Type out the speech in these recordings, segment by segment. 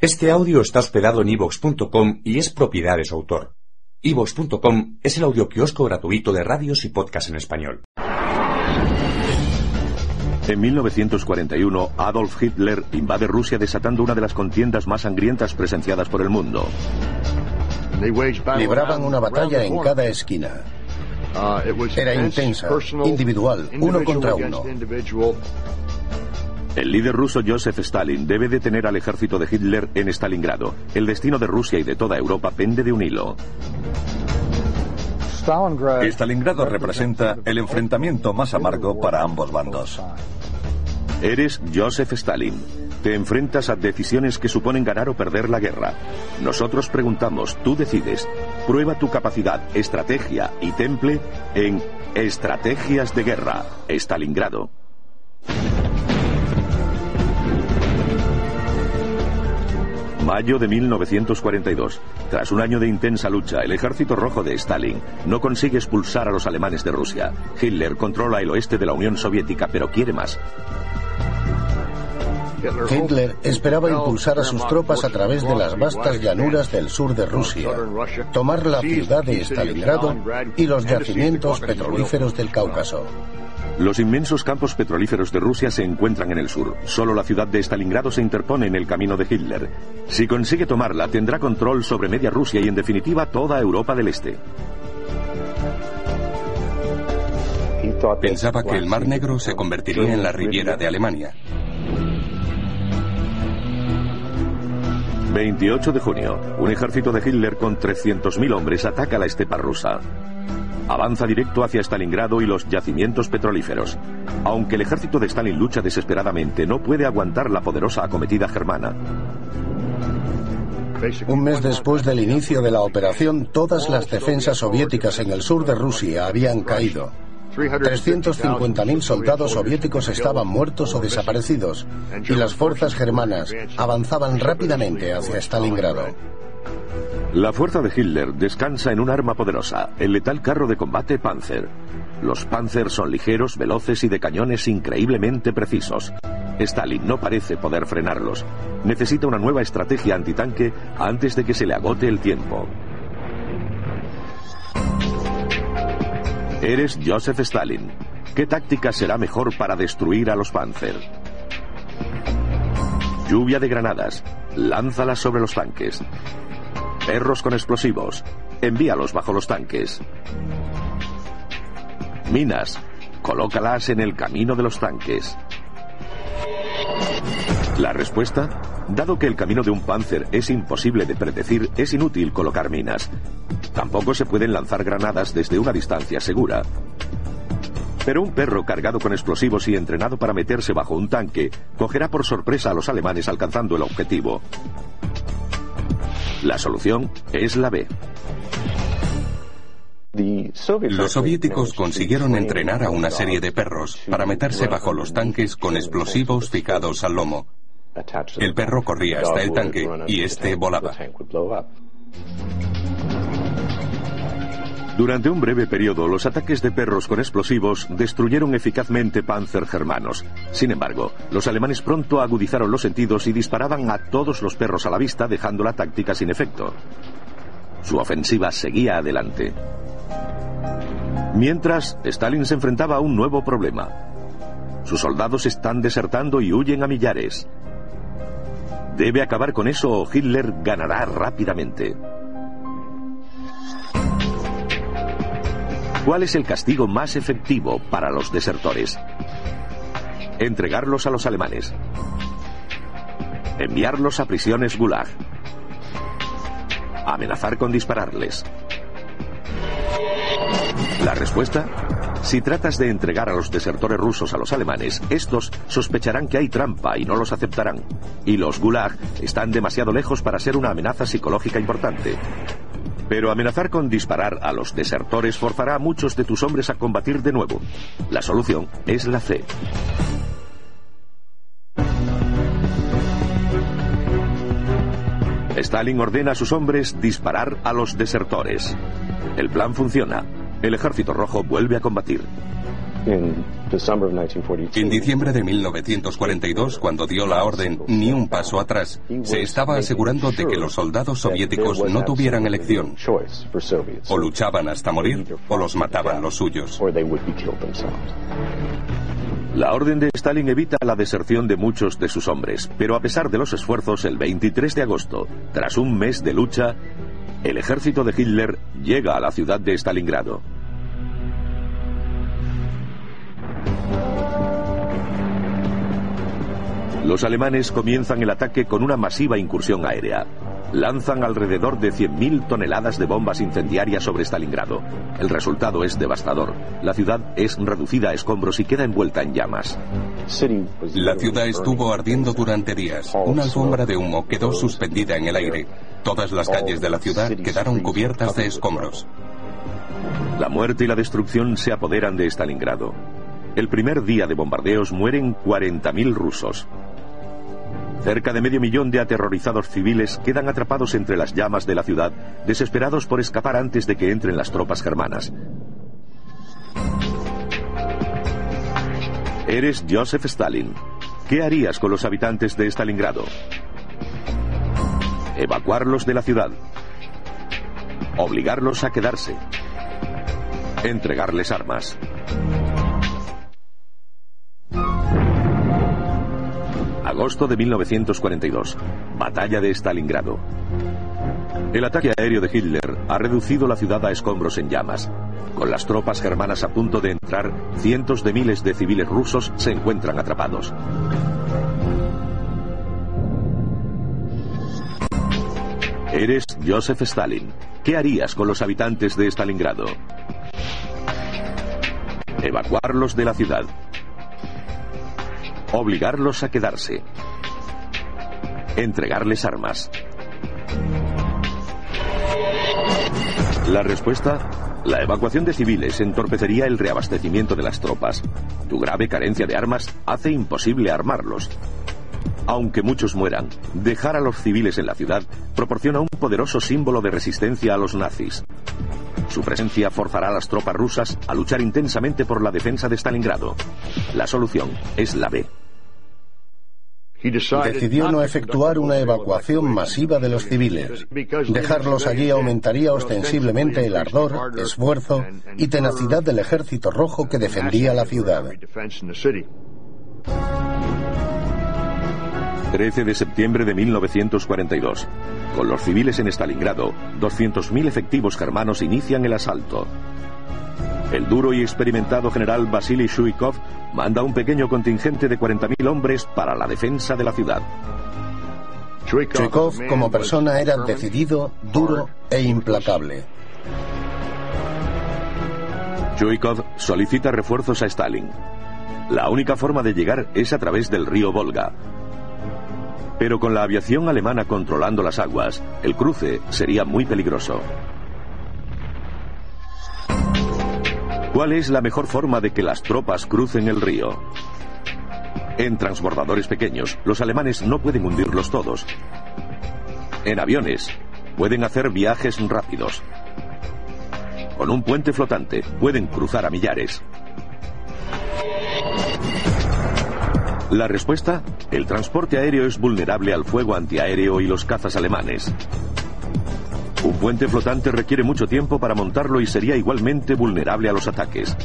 Este audio está hospedado en ivox.com y es propiedad de su autor. ivox.com es el audioquiosco gratuito de radios y podcasts en español. En 1941, Adolf Hitler invade Rusia desatando una de las contiendas más sangrientas presenciadas por el mundo. Libraban una batalla en cada esquina. Era intensa, individual, uno contra uno. El líder ruso Joseph Stalin debe detener al ejército de Hitler en Stalingrado. El destino de Rusia y de toda Europa pende de un hilo. Stalingrado representa el enfrentamiento más amargo para ambos bandos. Eres Joseph Stalin. Te enfrentas a decisiones que suponen ganar o perder la guerra. Nosotros preguntamos, tú decides. Prueba tu capacidad, estrategia y temple en Estrategias de Guerra, Stalingrado. Mayo de 1942. Tras un año de intensa lucha, el ejército rojo de Stalin no consigue expulsar a los alemanes de Rusia. Hitler controla el oeste de la Unión Soviética, pero quiere más. Hitler esperaba impulsar a sus tropas a través de las vastas llanuras del sur de Rusia, tomar la ciudad de Stalingrado y los yacimientos petrolíferos del Cáucaso. Los inmensos campos petrolíferos de Rusia se encuentran en el sur. Solo la ciudad de Stalingrado se interpone en el camino de Hitler. Si consigue tomarla, tendrá control sobre media Rusia y en definitiva toda Europa del Este. Pensaba que el Mar Negro se convertiría en la Riviera de Alemania. 28 de junio, un ejército de Hitler con 300.000 hombres ataca la estepa rusa. Avanza directo hacia Stalingrado y los yacimientos petrolíferos. Aunque el ejército de Stalin lucha desesperadamente, no puede aguantar la poderosa acometida germana. Un mes después del inicio de la operación, todas las defensas soviéticas en el sur de Rusia habían caído. 350.000 soldados soviéticos estaban muertos o desaparecidos y las fuerzas germanas avanzaban rápidamente hacia Stalingrado. La fuerza de Hitler descansa en un arma poderosa, el letal carro de combate Panzer. Los Panzer son ligeros, veloces y de cañones increíblemente precisos. Stalin no parece poder frenarlos. Necesita una nueva estrategia antitanque antes de que se le agote el tiempo. Eres Joseph Stalin. ¿Qué táctica será mejor para destruir a los Panzer? Lluvia de granadas. Lánzalas sobre los tanques. Perros con explosivos. Envíalos bajo los tanques. Minas. Colócalas en el camino de los tanques. La respuesta, dado que el camino de un Panzer es imposible de predecir, es inútil colocar minas. Tampoco se pueden lanzar granadas desde una distancia segura. Pero un perro cargado con explosivos y entrenado para meterse bajo un tanque cogerá por sorpresa a los alemanes alcanzando el objetivo. La solución es la B. Los soviéticos consiguieron entrenar a una serie de perros para meterse bajo los tanques con explosivos fijados al lomo. El perro corría hasta el tanque y este volaba. Durante un breve periodo, los ataques de perros con explosivos destruyeron eficazmente Panzer germanos. Sin embargo, los alemanes pronto agudizaron los sentidos y disparaban a todos los perros a la vista, dejando la táctica sin efecto. Su ofensiva seguía adelante. Mientras, Stalin se enfrentaba a un nuevo problema. Sus soldados están desertando y huyen a millares. Debe acabar con eso o Hitler ganará rápidamente. ¿Cuál es el castigo más efectivo para los desertores? Entregarlos a los alemanes. Enviarlos a prisiones gulag. Amenazar con dispararles. La respuesta, Si tratas de entregar a los desertores rusos a los alemanes, estos sospecharán que hay trampa y no los aceptarán. Y los Gulag están demasiado lejos para ser una amenaza psicológica importante. Pero amenazar con disparar a los desertores forzará a muchos de tus hombres a combatir de nuevo. La solución es la C. Stalin ordena a sus hombres disparar a los desertores. El plan funciona. El ejército rojo vuelve a combatir. En diciembre de 1942, cuando dio la orden ni un paso atrás, se estaba asegurando de que los soldados soviéticos no tuvieran elección. O luchaban hasta morir o los mataban los suyos. La orden de Stalin evita la deserción de muchos de sus hombres, pero a pesar de los esfuerzos, el 23 de agosto, tras un mes de lucha, el ejército de Hitler llega a la ciudad de Stalingrado. Los alemanes comienzan el ataque con una masiva incursión aérea. Lanzan alrededor de 100.000 toneladas de bombas incendiarias sobre Stalingrado. El resultado es devastador. La ciudad es reducida a escombros y queda envuelta en llamas. La ciudad estuvo ardiendo durante días. Una alfombra de humo quedó suspendida en el aire. Todas las calles de la ciudad quedaron cubiertas de escombros. La muerte y la destrucción se apoderan de Stalingrado. El primer día de bombardeos mueren 40.000 rusos. Cerca de medio millón de aterrorizados civiles quedan atrapados entre las llamas de la ciudad, desesperados por escapar antes de que entren las tropas germanas. Eres Joseph Stalin. ¿Qué harías con los habitantes de Stalingrado? Evacuarlos de la ciudad. Obligarlos a quedarse. Entregarles armas. Agosto de 1942. Batalla de Stalingrado. El ataque aéreo de Hitler ha reducido la ciudad a escombros en llamas. Con las tropas germanas a punto de entrar, cientos de miles de civiles rusos se encuentran atrapados. Eres Joseph Stalin. ¿Qué harías con los habitantes de Stalingrado? Evacuarlos de la ciudad obligarlos a quedarse, entregarles armas. La respuesta, la evacuación de civiles entorpecería el reabastecimiento de las tropas. Tu grave carencia de armas hace imposible armarlos. Aunque muchos mueran, dejar a los civiles en la ciudad proporciona un poderoso símbolo de resistencia a los nazis. Su presencia forzará a las tropas rusas a luchar intensamente por la defensa de Stalingrado. La solución es la B. Decidió no efectuar una evacuación masiva de los civiles. Dejarlos allí aumentaría ostensiblemente el ardor, esfuerzo y tenacidad del ejército rojo que defendía la ciudad. 13 de septiembre de 1942. Con los civiles en Stalingrado, 200.000 efectivos germanos inician el asalto. El duro y experimentado general Vasily Shuikov manda un pequeño contingente de 40.000 hombres para la defensa de la ciudad. Shuikov como persona era decidido, duro e implacable. Chuikov solicita refuerzos a Stalin. La única forma de llegar es a través del río Volga, pero con la aviación alemana controlando las aguas, el cruce sería muy peligroso. ¿Cuál es la mejor forma de que las tropas crucen el río? En transbordadores pequeños, los alemanes no pueden hundirlos todos. En aviones, pueden hacer viajes rápidos. Con un puente flotante, pueden cruzar a millares. La respuesta, el transporte aéreo es vulnerable al fuego antiaéreo y los cazas alemanes. Un puente flotante requiere mucho tiempo para montarlo y sería igualmente vulnerable a los ataques.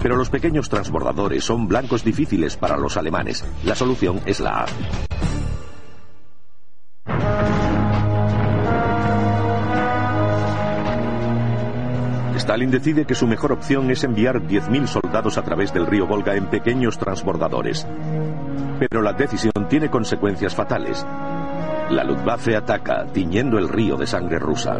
Pero los pequeños transbordadores son blancos difíciles para los alemanes. La solución es la A. Stalin decide que su mejor opción es enviar 10.000 soldados a través del río Volga en pequeños transbordadores. Pero la decisión tiene consecuencias fatales. La Luftwaffe ataca, tiñendo el río de sangre rusa.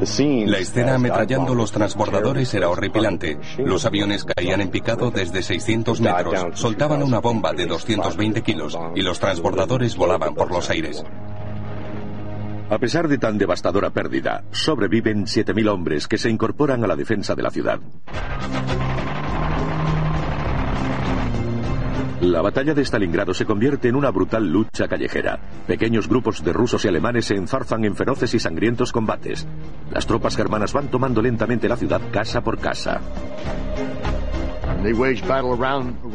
La escena ametrallando los transbordadores era horripilante. Los aviones caían en picado desde 600 metros, soltaban una bomba de 220 kilos y los transbordadores volaban por los aires. A pesar de tan devastadora pérdida, sobreviven 7.000 hombres que se incorporan a la defensa de la ciudad. La batalla de Stalingrado se convierte en una brutal lucha callejera. Pequeños grupos de rusos y alemanes se enzarzan en feroces y sangrientos combates. Las tropas germanas van tomando lentamente la ciudad casa por casa.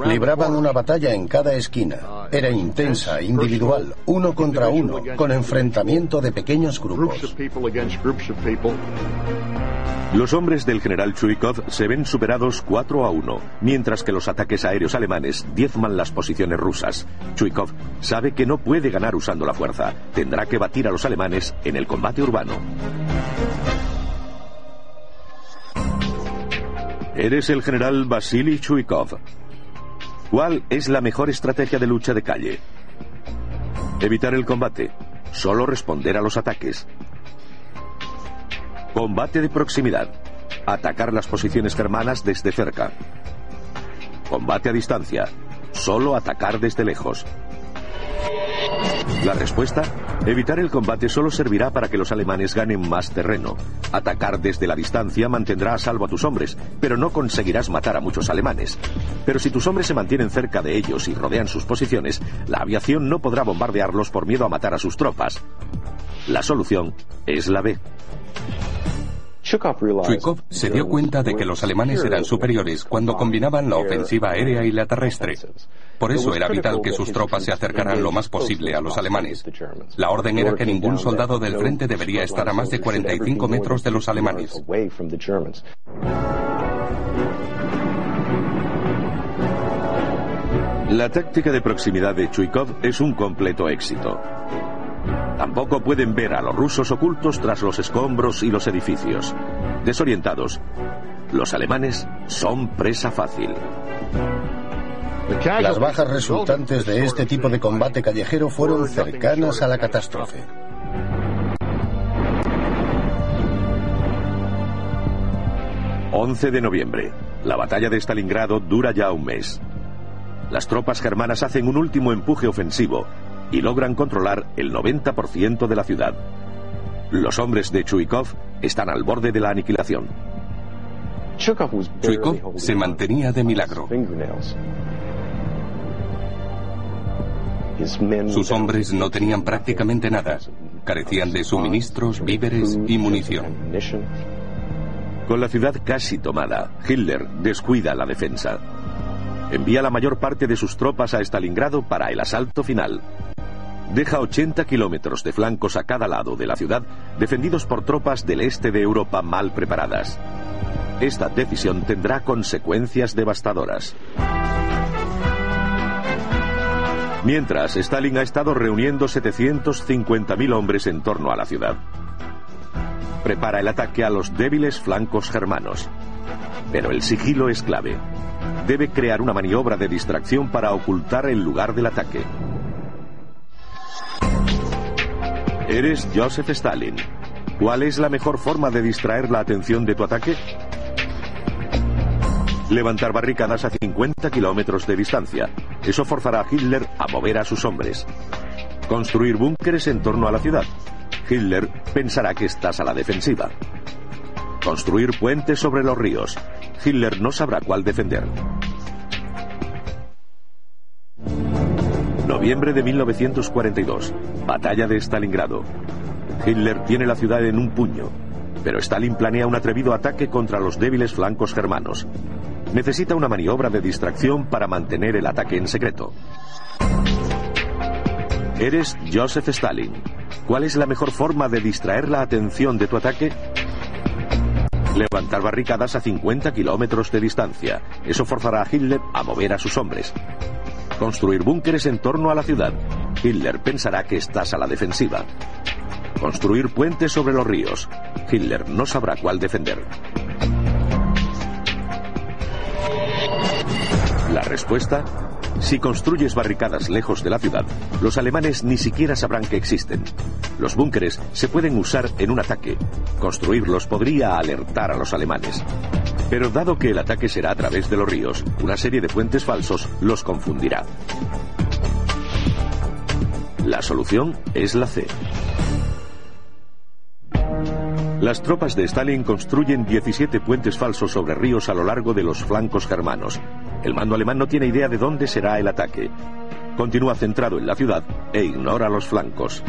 Libraban una batalla en cada esquina. Era intensa, individual, uno contra uno, con enfrentamiento de pequeños grupos. Los hombres del general Chuikov se ven superados 4 a 1, mientras que los ataques aéreos alemanes diezman las posiciones rusas. Chuikov sabe que no puede ganar usando la fuerza. Tendrá que batir a los alemanes en el combate urbano. Eres el general Vasily Chuikov. ¿Cuál es la mejor estrategia de lucha de calle? Evitar el combate. Solo responder a los ataques. Combate de proximidad. Atacar las posiciones germanas desde cerca. Combate a distancia. Solo atacar desde lejos. La respuesta, evitar el combate solo servirá para que los alemanes ganen más terreno. Atacar desde la distancia mantendrá a salvo a tus hombres, pero no conseguirás matar a muchos alemanes. Pero si tus hombres se mantienen cerca de ellos y rodean sus posiciones, la aviación no podrá bombardearlos por miedo a matar a sus tropas. La solución es la B. Chuikov se dio cuenta de que los alemanes eran superiores cuando combinaban la ofensiva aérea y la terrestre. Por eso era vital que sus tropas se acercaran lo más posible a los alemanes. La orden era que ningún soldado del frente debería estar a más de 45 metros de los alemanes. La táctica de proximidad de Chuikov es un completo éxito. Tampoco pueden ver a los rusos ocultos tras los escombros y los edificios. Desorientados, los alemanes son presa fácil. Las bajas resultantes de este tipo de combate callejero fueron cercanas a la catástrofe. ...11 de noviembre. La batalla de Stalingrado dura ya un mes. Las tropas germanas hacen un último empuje ofensivo y logran controlar el 90% de la ciudad. Los hombres de Chuikov están al borde de la aniquilación. Chuikov se mantenía de milagro. Sus hombres no tenían prácticamente nada. Carecían de suministros, víveres y munición. Con la ciudad casi tomada, Hitler descuida la defensa. Envía la mayor parte de sus tropas a Stalingrado para el asalto final. Deja 80 kilómetros de flancos a cada lado de la ciudad, defendidos por tropas del este de Europa mal preparadas. Esta decisión tendrá consecuencias devastadoras. Mientras, Stalin ha estado reuniendo 750.000 hombres en torno a la ciudad. Prepara el ataque a los débiles flancos germanos. Pero el sigilo es clave. Debe crear una maniobra de distracción para ocultar el lugar del ataque. Eres Joseph Stalin. ¿Cuál es la mejor forma de distraer la atención de tu ataque? Levantar barricadas a 50 kilómetros de distancia. Eso forzará a Hitler a mover a sus hombres. Construir búnkeres en torno a la ciudad. Hitler pensará que estás a la defensiva. Construir puentes sobre los ríos. Hitler no sabrá cuál defender. Noviembre de 1942. Batalla de Stalingrado. Hitler tiene la ciudad en un puño, pero Stalin planea un atrevido ataque contra los débiles flancos germanos. Necesita una maniobra de distracción para mantener el ataque en secreto. Eres Joseph Stalin. ¿Cuál es la mejor forma de distraer la atención de tu ataque? Levantar barricadas a 50 kilómetros de distancia. Eso forzará a Hitler a mover a sus hombres. Construir búnkeres en torno a la ciudad. Hitler pensará que estás a la defensiva. Construir puentes sobre los ríos. Hitler no sabrá cuál defender. La respuesta, Si construyes barricadas lejos de la ciudad, los alemanes ni siquiera sabrán que existen. Los búnkeres se pueden usar en un ataque. Construirlos podría alertar a los alemanes. Pero dado que el ataque será a través de los ríos, una serie de puentes falsos los confundirá. La solución es la C. Las tropas de Stalin construyen 17 puentes falsos sobre ríos a lo largo de los flancos germanos. El mando alemán no tiene idea de dónde será el ataque. Continúa centrado en la ciudad e ignora los flancos.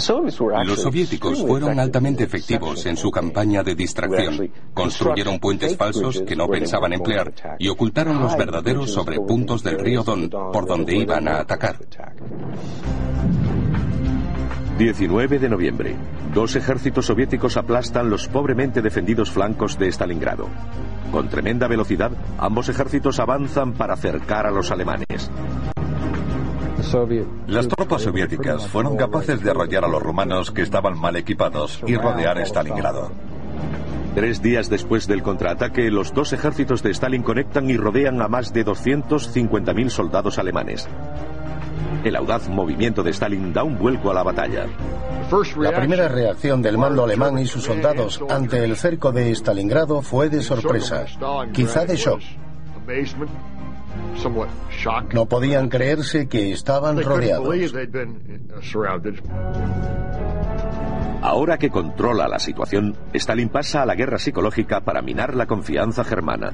Los soviéticos fueron altamente efectivos en su campaña de distracción. Construyeron puentes falsos que no pensaban emplear y ocultaron los verdaderos sobre puntos del río Don por donde iban a atacar. 19 de noviembre. Dos ejércitos soviéticos aplastan los pobremente defendidos flancos de Stalingrado. Con tremenda velocidad, ambos ejércitos avanzan para acercar a los alemanes. Las tropas soviéticas fueron capaces de arrollar a los rumanos que estaban mal equipados y rodear Stalingrado. Tres días después del contraataque, los dos ejércitos de Stalin conectan y rodean a más de 250.000 soldados alemanes. El audaz movimiento de Stalin da un vuelco a la batalla. La primera reacción del mando alemán y sus soldados ante el cerco de Stalingrado fue de sorpresa, quizá de shock. No podían creerse que estaban rodeados. Ahora que controla la situación, Stalin pasa a la guerra psicológica para minar la confianza germana.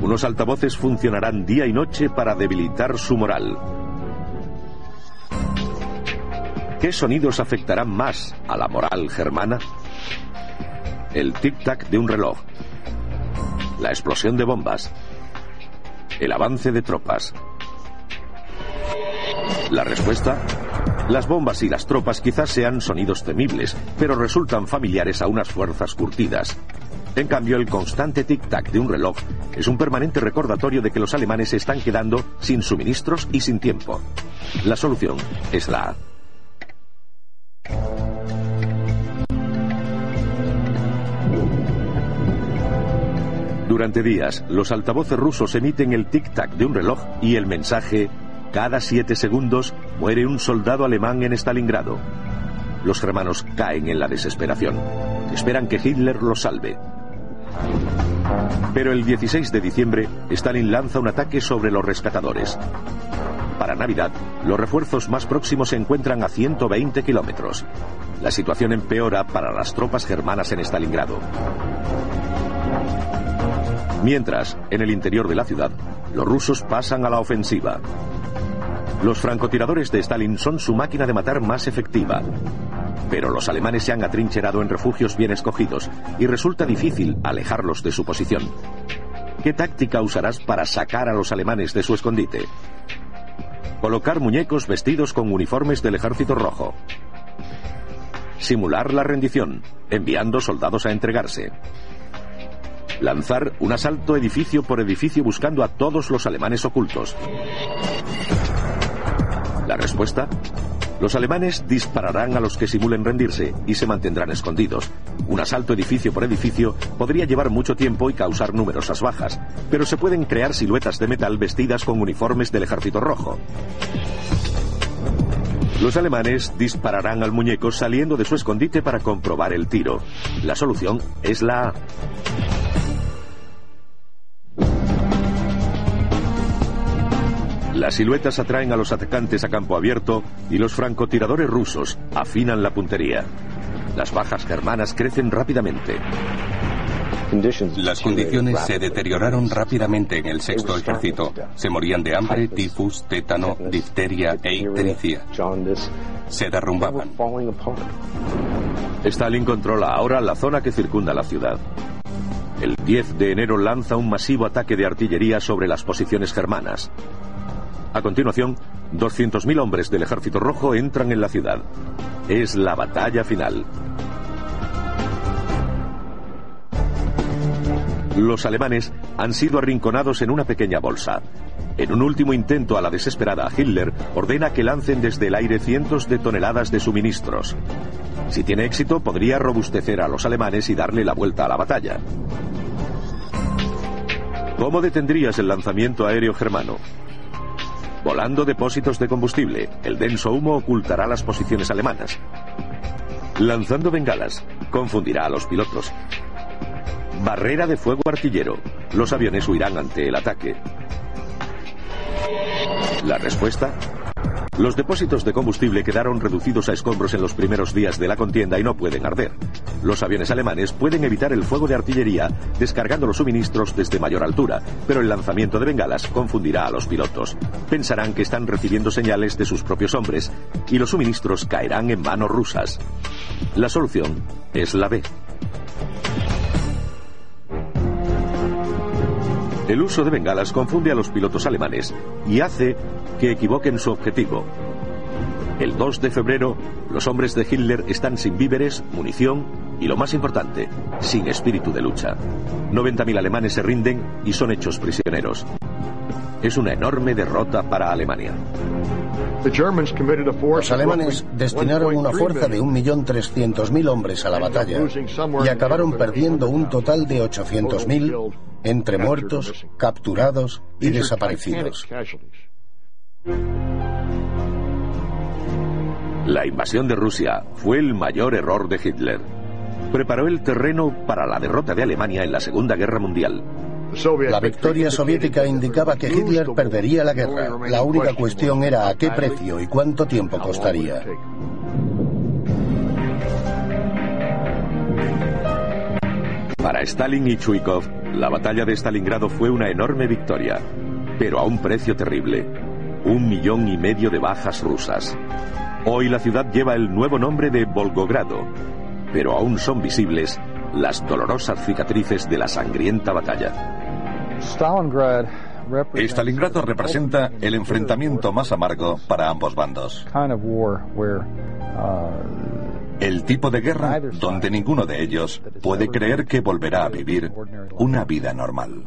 Unos altavoces funcionarán día y noche para debilitar su moral. ¿Qué sonidos afectarán más a la moral germana? El tic-tac de un reloj, la explosión de bombas, el avance de tropas. La respuesta, las bombas y las tropas quizás sean sonidos temibles, pero resultan familiares a unas fuerzas curtidas. En cambio, el constante tic-tac de un reloj es un permanente recordatorio de que los alemanes se están quedando sin suministros y sin tiempo. La solución es la A. Durante días, los altavoces rusos emiten el tic-tac de un reloj y el mensaje, cada siete segundos muere un soldado alemán en Stalingrado. Los germanos caen en la desesperación. Esperan que Hitler los salve. Pero el 16 de diciembre, Stalin lanza un ataque sobre los rescatadores. Para Navidad, los refuerzos más próximos se encuentran a 120 kilómetros. La situación empeora para las tropas germanas en Stalingrado. Mientras, en el interior de la ciudad, los rusos pasan a la ofensiva. Los francotiradores de Stalin son su máquina de matar más efectiva. Pero los alemanes se han atrincherado en refugios bien escogidos y resulta difícil alejarlos de su posición. ¿Qué táctica usarás para sacar a los alemanes de su escondite? Colocar muñecos vestidos con uniformes del ejército rojo. Simular la rendición, enviando soldados a entregarse. Lanzar un asalto edificio por edificio buscando a todos los alemanes ocultos. La respuesta, los alemanes dispararán a los que simulen rendirse y se mantendrán escondidos. Un asalto edificio por edificio podría llevar mucho tiempo y causar numerosas bajas, pero se pueden crear siluetas de metal vestidas con uniformes del ejército rojo. Los alemanes dispararán al muñeco saliendo de su escondite para comprobar el tiro. La solución es la A. Las siluetas atraen a los atacantes a campo abierto y los francotiradores rusos afinan la puntería. Las bajas germanas crecen rápidamente. Las condiciones se deterioraron rápidamente en el sexto ejército. Se morían de hambre, tifus, tétano, difteria e ictericia. Se derrumbaban. Stalin controla ahora la zona que circunda la ciudad. El 10 de enero lanza un masivo ataque de artillería sobre las posiciones germanas. A continuación, 200.000 hombres del Ejército Rojo entran en la ciudad. Es la batalla final. Los alemanes han sido arrinconados en una pequeña bolsa. En un último intento a la desesperada, Hitler ordena que lancen desde el aire cientos de toneladas de suministros. Si tiene éxito, podría robustecer a los alemanes y darle la vuelta a la batalla. ¿Cómo detendrías el lanzamiento aéreo germano? Volando depósitos de combustible, el denso humo ocultará las posiciones alemanas. Lanzando bengalas, confundirá a los pilotos. Barrera de fuego artillero, los aviones huirán ante el ataque. La respuesta, los depósitos de combustible quedaron reducidos a escombros en los primeros días de la contienda y no pueden arder. Los aviones alemanes pueden evitar el fuego de artillería descargando los suministros desde mayor altura, pero el lanzamiento de bengalas confundirá a los pilotos. Pensarán que están recibiendo señales de sus propios hombres y los suministros caerán en manos rusas. La solución es la B. El uso de bengalas confunde a los pilotos alemanes y hace que equivoquen su objetivo. El 2 de febrero, los hombres de Hitler están sin víveres, munición y, lo más importante, sin espíritu de lucha. 90.000 alemanes se rinden y son hechos prisioneros. Es una enorme derrota para Alemania. Los alemanes destinaron una fuerza de 1.300.000 hombres a la batalla y acabaron perdiendo un total de 800.000 entre muertos, capturados y desaparecidos. La invasión de Rusia fue el mayor error de Hitler. Preparó el terreno para la derrota de Alemania en la Segunda Guerra Mundial. La victoria soviética indicaba que Hitler perdería la guerra. La única cuestión era a qué precio y cuánto tiempo costaría. Para Stalin y Chuikov, la batalla de Stalingrado fue una enorme victoria, pero a un precio terrible. Un millón y medio de bajas rusas. Hoy la ciudad lleva el nuevo nombre de Volgogrado, pero aún son visibles las dolorosas cicatrices de la sangrienta batalla. Stalingrado representa el enfrentamiento más amargo para ambos bandos. El tipo de guerra donde ninguno de ellos puede creer que volverá a vivir una vida normal.